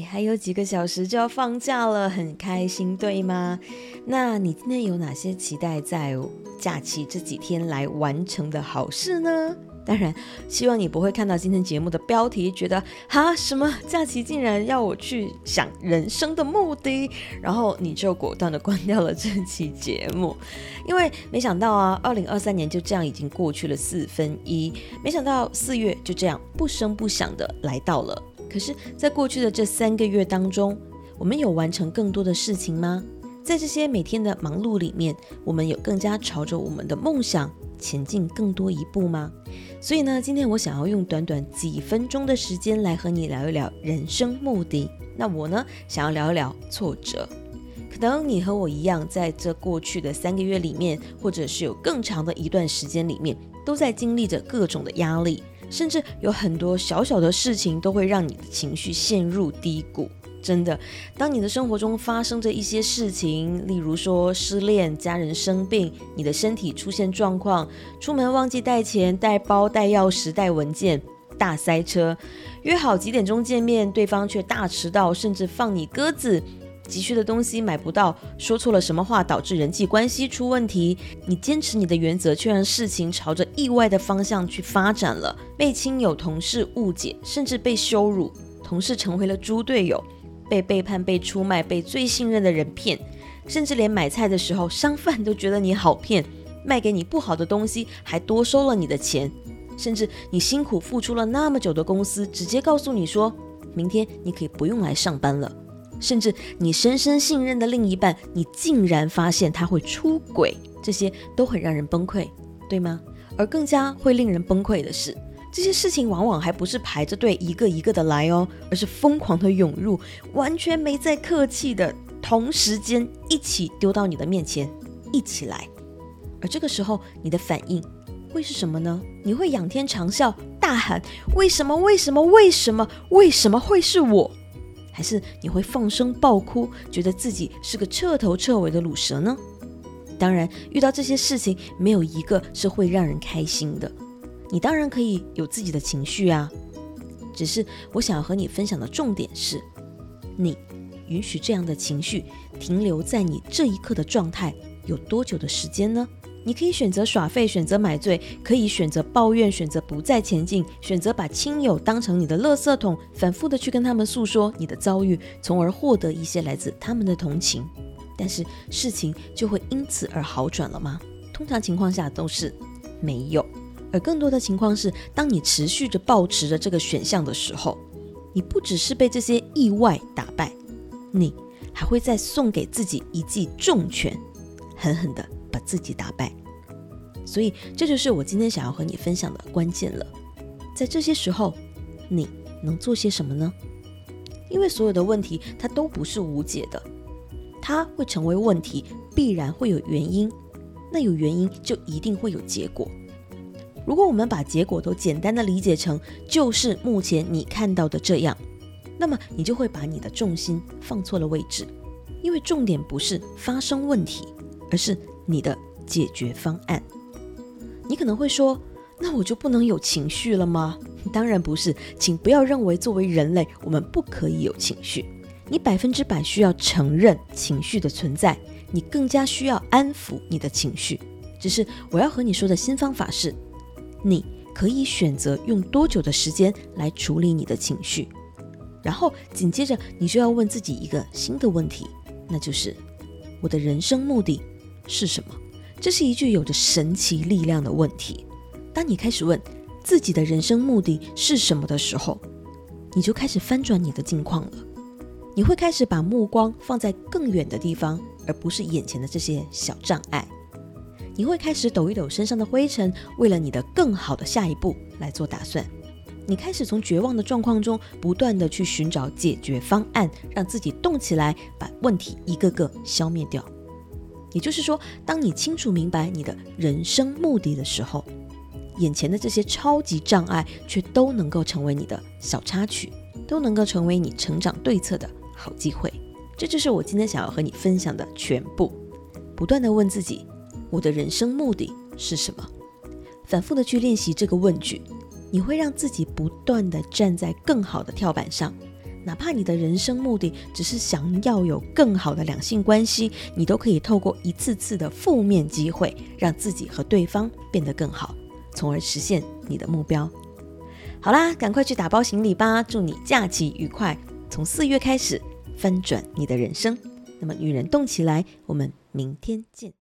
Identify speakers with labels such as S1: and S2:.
S1: 还有几个小时就要放假了，很开心，对吗？那你今天有哪些期待在假期这几天来完成的好事呢？当然，希望你不会看到今天节目的标题，觉得哈什么假期竟然要我去想人生的目的，然后你就果断的关掉了这期节目，因为没想到啊，二零二三年就这样已经过去了四分一，没想到四月就这样不声不响的来到了。可是，在过去的这三个月当中，我们有完成更多的事情吗？在这些每天的忙碌里面，我们有更加朝着我们的梦想前进更多一步吗？所以呢，今天我想要用短短几分钟的时间来和你聊一聊人生目的。那我呢，想要聊一聊挫折。可能你和我一样，在这过去的三个月里面，或者是有更长的一段时间里面，都在经历着各种的压力。甚至有很多小小的事情都会让你的情绪陷入低谷。真的，当你的生活中发生着一些事情，例如说失恋、家人生病、你的身体出现状况、出门忘记带钱、带包、带钥匙、带文件、大塞车、约好几点钟见面，对方却大迟到，甚至放你鸽子。急需的东西买不到，说错了什么话导致人际关系出问题？你坚持你的原则，却让事情朝着意外的方向去发展了。被亲友、同事误解，甚至被羞辱，同事成为了猪队友，被背叛、被出卖、被最信任的人骗，甚至连买菜的时候，商贩都觉得你好骗，卖给你不好的东西，还多收了你的钱，甚至你辛苦付出了那么久的公司，直接告诉你说，明天你可以不用来上班了。甚至你深深信任的另一半，你竟然发现他会出轨，这些都很让人崩溃，对吗？而更加会令人崩溃的是，这些事情往往还不是排着队一个一个的来哦，而是疯狂的涌入，完全没在客气的同时间一起丢到你的面前，一起来。而这个时候，你的反应会是什么呢？你会仰天长啸，大喊：为什么？为什么？为什么？为什么会是我？还是你会放声爆哭，觉得自己是个彻头彻尾的卤蛇呢？当然，遇到这些事情，没有一个是会让人开心的。你当然可以有自己的情绪啊，只是我想要和你分享的重点是，你允许这样的情绪停留在你这一刻的状态有多久的时间呢？你可以选择耍废，选择买醉，可以选择抱怨，选择不再前进，选择把亲友当成你的垃圾桶，反复的去跟他们诉说你的遭遇，从而获得一些来自他们的同情。但是事情就会因此而好转了吗？通常情况下都是没有。而更多的情况是，当你持续着保持着这个选项的时候，你不只是被这些意外打败，你还会再送给自己一记重拳，狠狠的。把自己打败，所以这就是我今天想要和你分享的关键了。在这些时候，你能做些什么呢？因为所有的问题它都不是无解的，它会成为问题，必然会有原因。那有原因就一定会有结果。如果我们把结果都简单的理解成就是目前你看到的这样，那么你就会把你的重心放错了位置。因为重点不是发生问题，而是。你的解决方案，你可能会说，那我就不能有情绪了吗？当然不是，请不要认为作为人类，我们不可以有情绪。你百分之百需要承认情绪的存在，你更加需要安抚你的情绪。只是我要和你说的新方法是，你可以选择用多久的时间来处理你的情绪，然后紧接着你就要问自己一个新的问题，那就是我的人生目的。是什么？这是一句有着神奇力量的问题。当你开始问自己的人生目的是什么的时候，你就开始翻转你的境况了。你会开始把目光放在更远的地方，而不是眼前的这些小障碍。你会开始抖一抖身上的灰尘，为了你的更好的下一步来做打算。你开始从绝望的状况中不断的去寻找解决方案，让自己动起来，把问题一个个消灭掉。也就是说，当你清楚明白你的人生目的的时候，眼前的这些超级障碍却都能够成为你的小插曲，都能够成为你成长对策的好机会。这就是我今天想要和你分享的全部。不断的问自己，我的人生目的是什么？反复的去练习这个问句，你会让自己不断的站在更好的跳板上，哪怕你的人生目的只是想要有更好的两性关系，你都可以透过一次次的负面机会，让自己和对方变得更好，从而实现你的目标。好啦，赶快去打包行李吧！祝你假期愉快，从四月开始翻转你的人生。那么，女人动起来，我们明天见。